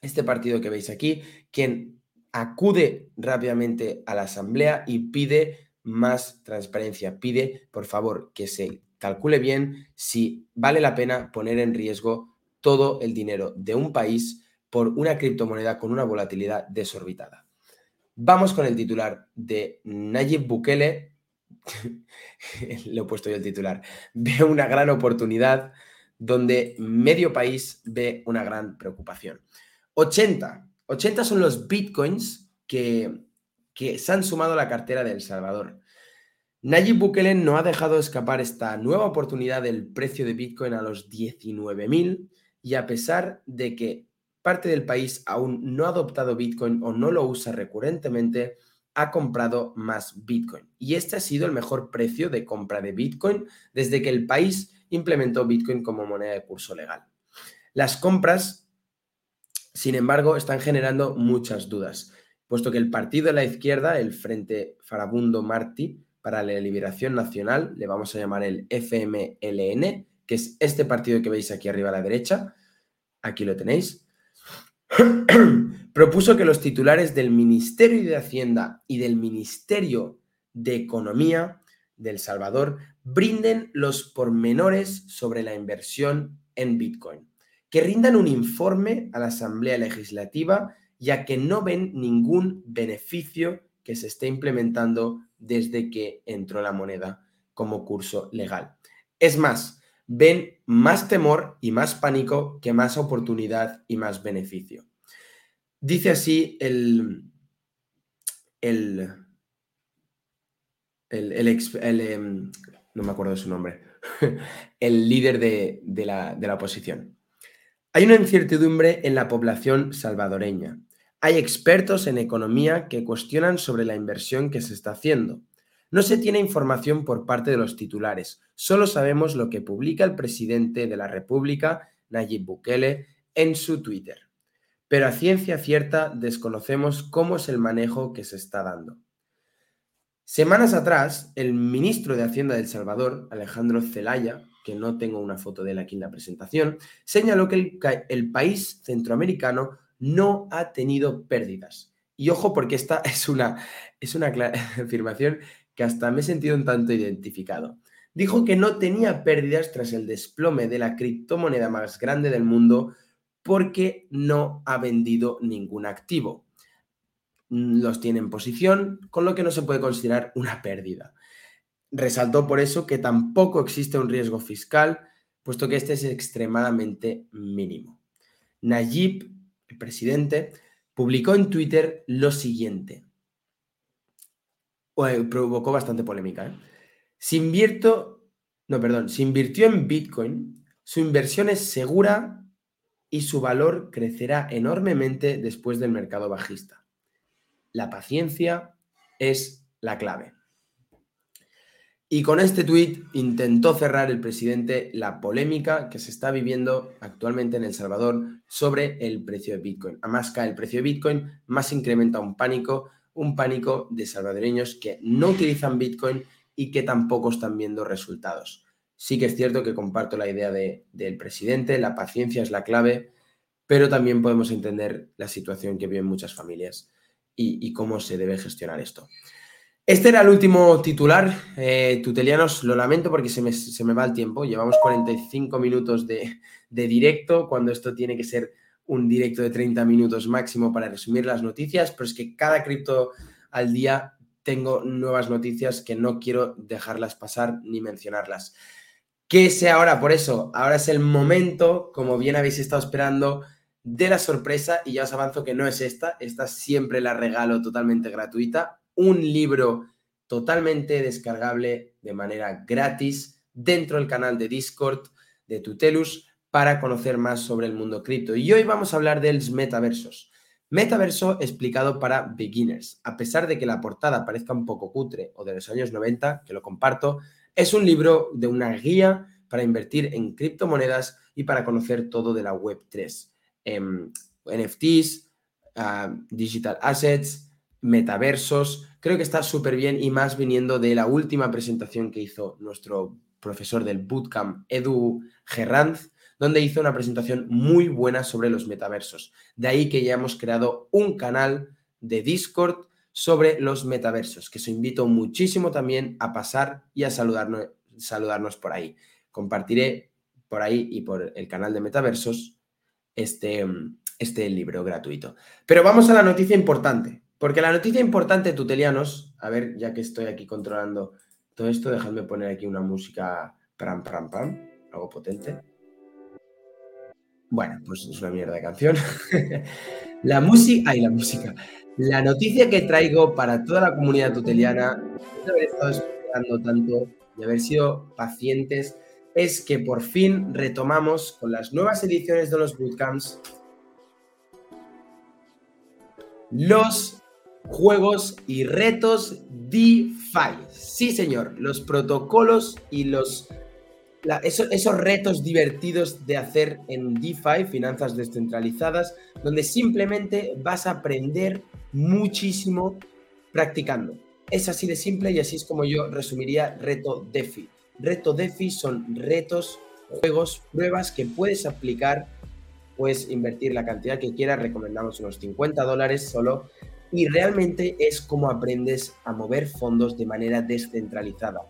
este partido que veis aquí, quien acude rápidamente a la asamblea y pide más transparencia, pide, por favor, que se calcule bien si vale la pena poner en riesgo todo el dinero de un país por una criptomoneda con una volatilidad desorbitada. Vamos con el titular de Nayib Bukele. Le he puesto yo el titular. Ve una gran oportunidad donde medio país ve una gran preocupación. 80. 80 son los bitcoins que, que se han sumado a la cartera de El Salvador. Nayib Bukele no ha dejado escapar esta nueva oportunidad del precio de Bitcoin a los 19.000 y a pesar de que parte del país aún no ha adoptado Bitcoin o no lo usa recurrentemente, ha comprado más Bitcoin. Y este ha sido el mejor precio de compra de Bitcoin desde que el país implementó Bitcoin como moneda de curso legal. Las compras sin embargo, están generando muchas dudas, puesto que el partido de la izquierda, el Frente Farabundo Martí para la Liberación Nacional, le vamos a llamar el FMLN, que es este partido que veis aquí arriba a la derecha, aquí lo tenéis, propuso que los titulares del Ministerio de Hacienda y del Ministerio de Economía de El Salvador brinden los pormenores sobre la inversión en Bitcoin que rindan un informe a la Asamblea Legislativa, ya que no ven ningún beneficio que se esté implementando desde que entró la moneda como curso legal. Es más, ven más temor y más pánico que más oportunidad y más beneficio. Dice así el, el, el, em, no me acuerdo de su nombre, el líder de, la, de la oposición. Hay una incertidumbre en la población salvadoreña. Hay expertos en economía que cuestionan sobre la inversión que se está haciendo. No se tiene información por parte de los titulares, solo sabemos lo que publica el presidente de la República, Nayib Bukele, en su Twitter. Pero a ciencia cierta desconocemos cómo es el manejo que se está dando. Semanas atrás, el ministro de Hacienda de El Salvador, Alejandro Zelaya, que no tengo una foto de él aquí en la presentación, señaló que el, país centroamericano no ha tenido pérdidas. Y ojo, porque esta es una, es una afirmación que hasta me he sentido un tanto identificado. Dijo que no tenía pérdidas tras el desplome de la criptomoneda más grande del mundo porque no ha vendido ningún activo. Los tiene en posición, con lo que no se puede considerar una pérdida. Resaltó por eso que tampoco existe un riesgo fiscal, puesto que este es extremadamente mínimo. Nayib, el presidente, publicó en Twitter lo siguiente. Provocó bastante polémica. ¿eh? Si invierto, no, perdón, si invirtió en Bitcoin, su inversión es segura y su valor crecerá enormemente después del mercado bajista. La paciencia es la clave. Y con este tuit intentó cerrar el presidente la polémica que se está viviendo actualmente en El Salvador sobre el precio de Bitcoin. A más cae el precio de Bitcoin, más incrementa un pánico, un pánico de salvadoreños que no utilizan Bitcoin y que tampoco están viendo resultados. Sí que es cierto que comparto la idea del presidente, la paciencia es la clave, pero también podemos entender la situación que viven muchas familias y cómo se debe gestionar esto. Este era el último titular. Eh, tutelianos, lo lamento porque se me, va el tiempo. Llevamos 45 minutos de, directo, cuando esto tiene que ser un directo de 30 minutos máximo para resumir las noticias, pero es que cada cripto al día tengo nuevas noticias que no quiero dejarlas pasar ni mencionarlas. ¿Qué sé ahora? Por eso, ahora es el momento, como bien habéis estado esperando, de la sorpresa y ya os avanzo que no es esta, esta siempre la regalo totalmente gratuita, un libro totalmente descargable de manera gratis dentro del canal de Discord de Tutelus para conocer más sobre el mundo cripto. Y hoy vamos a hablar de los metaversos. Metaverso explicado para beginners. A pesar de que la portada parezca un poco cutre o de los años 90, que lo comparto, es un libro de una guía para invertir en criptomonedas y para conocer todo de la Web3. NFTs, ah, digital assets, metaversos. Creo que está súper bien y más viniendo de la última presentación que hizo nuestro profesor del bootcamp, Edu Gerranz, donde hizo una presentación muy buena sobre los metaversos. De ahí que ya hemos creado un canal de Discord sobre los metaversos, que os invito muchísimo también a pasar y a saludarnos, saludarnos por ahí. Compartiré por ahí y por el canal de metaversos este, este libro gratuito. Pero vamos a la noticia importante. Porque la noticia importante, tutelianos, a ver, ya que estoy aquí controlando todo esto, dejadme poner aquí una música pram, pram, pam, algo potente. Bueno, pues es una mierda de canción. la música, ay, la música. La noticia que traigo para toda la comunidad tuteliana, de haber estado esperando tanto, de haber sido pacientes, es que por fin retomamos con las nuevas ediciones de los bootcamps los juegos y retos DeFi. Sí, señor, los protocolos y los esos, retos divertidos de hacer en DeFi, finanzas descentralizadas, donde simplemente vas a aprender muchísimo practicando. Es así de simple y así es como yo resumiría reto DeFi. Reto DeFi son retos, juegos, pruebas que puedes aplicar, puedes invertir la cantidad que quieras, recomendamos unos 50 dólares solo y realmente es como aprendes a mover fondos de manera descentralizada.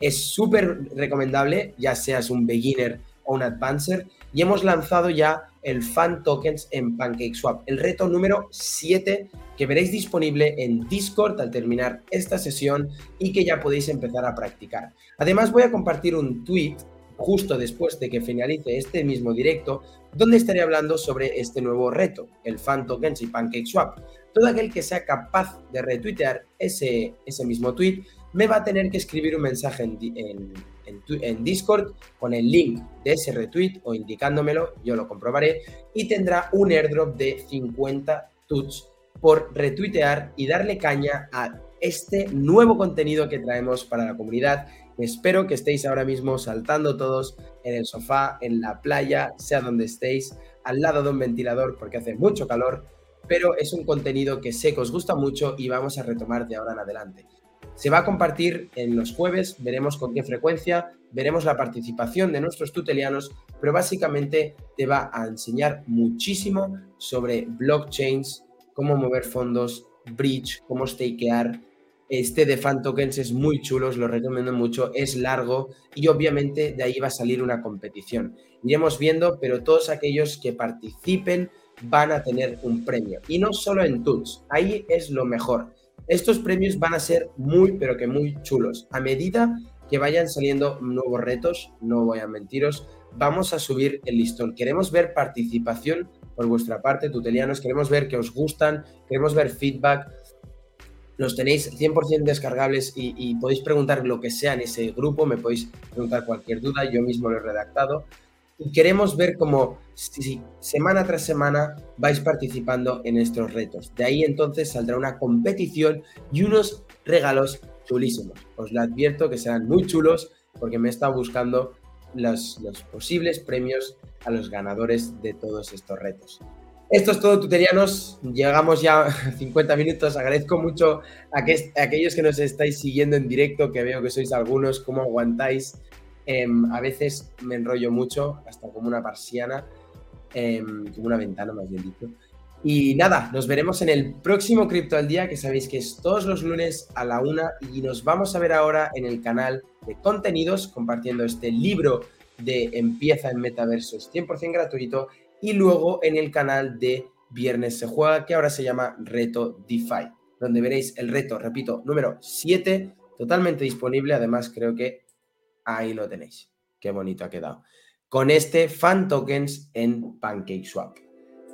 Es súper recomendable, ya seas un beginner o un advancer, y hemos lanzado ya el Fan Tokens en PancakeSwap, el reto número 7 que veréis disponible en Discord al terminar esta sesión y que ya podéis empezar a practicar. Además voy a compartir un tweet justo después de que finalice este mismo directo, donde estaré hablando sobre este nuevo reto, el Fan Tokens y PancakeSwap todo aquel que sea capaz de retuitear ese, ese mismo tweet me va a tener que escribir un mensaje en, en, Discord con el link de ese retweet o indicándomelo, yo lo comprobaré, y tendrá un airdrop de 50 tuts por retuitear y darle caña a este nuevo contenido que traemos para la comunidad. Espero que estéis ahora mismo saltando todos en el sofá, en la playa, sea donde estéis, al lado de un ventilador porque hace mucho calor pero es un contenido que sé que os gusta mucho y vamos a retomar de ahora en adelante. Se va a compartir en los jueves, veremos con qué frecuencia, veremos la participación de nuestros tutelianos, pero básicamente te va a enseñar muchísimo sobre blockchains, cómo mover fondos, bridge, cómo stakear. Este de fan tokens es muy chulo, os lo recomiendo mucho, es largo y obviamente de ahí va a salir una competición. Iremos viendo, pero todos aquellos que participen van a tener un premio. Y no solo en Tuts, ahí es lo mejor. Estos premios van a ser muy, pero que muy chulos. A medida que vayan saliendo nuevos retos, no voy a mentiros, vamos a subir el listón. Queremos ver participación por vuestra parte, tutelianos, queremos ver que os gustan, queremos ver feedback. Los tenéis 100% descargables y, y podéis preguntar lo que sea en ese grupo, me podéis preguntar cualquier duda, yo mismo lo he redactado y queremos ver cómo semana tras semana vais participando en estos retos. De ahí entonces saldrá una competición y unos regalos chulísimos. Os lo advierto que serán muy chulos porque me he estado buscando los posibles premios a los ganadores de todos estos retos. Esto es todo, tuterianos. Llegamos ya a 50 minutos. Agradezco mucho a, aquellos que nos estáis siguiendo en directo, que veo que sois algunos, cómo aguantáis. Em, a veces me enrollo mucho, hasta como una parsiana, em, como una ventana más bien dicho. Y nada, nos veremos en el próximo Cripto al Día, que sabéis que es todos los lunes a la una, y nos vamos a ver ahora en el canal de contenidos, compartiendo este libro de Empieza en Metaversos 100% gratuito, y luego en el canal de Viernes se juega, que ahora se llama Reto DeFi, donde veréis el reto, repito, número 7, totalmente disponible, además creo que Ahí lo tenéis. Qué bonito ha quedado. Con este fan tokens en PancakeSwap.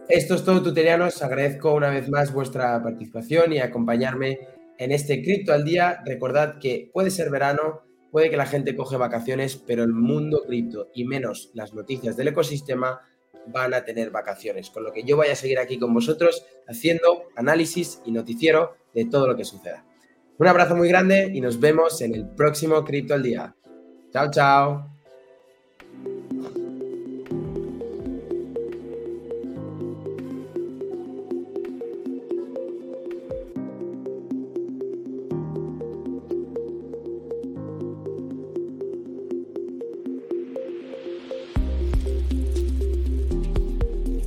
Esto es todo, tutorianos. Agradezco una vez más vuestra participación y acompañarme en este cripto al día. Recordad que puede ser verano, puede que la gente coge vacaciones, pero el mundo cripto y menos las noticias del ecosistema van a tener vacaciones. Con lo que yo voy a seguir aquí con vosotros haciendo análisis y noticiero de todo lo que suceda. Un abrazo muy grande y nos vemos en el próximo cripto al día. Chao, chao.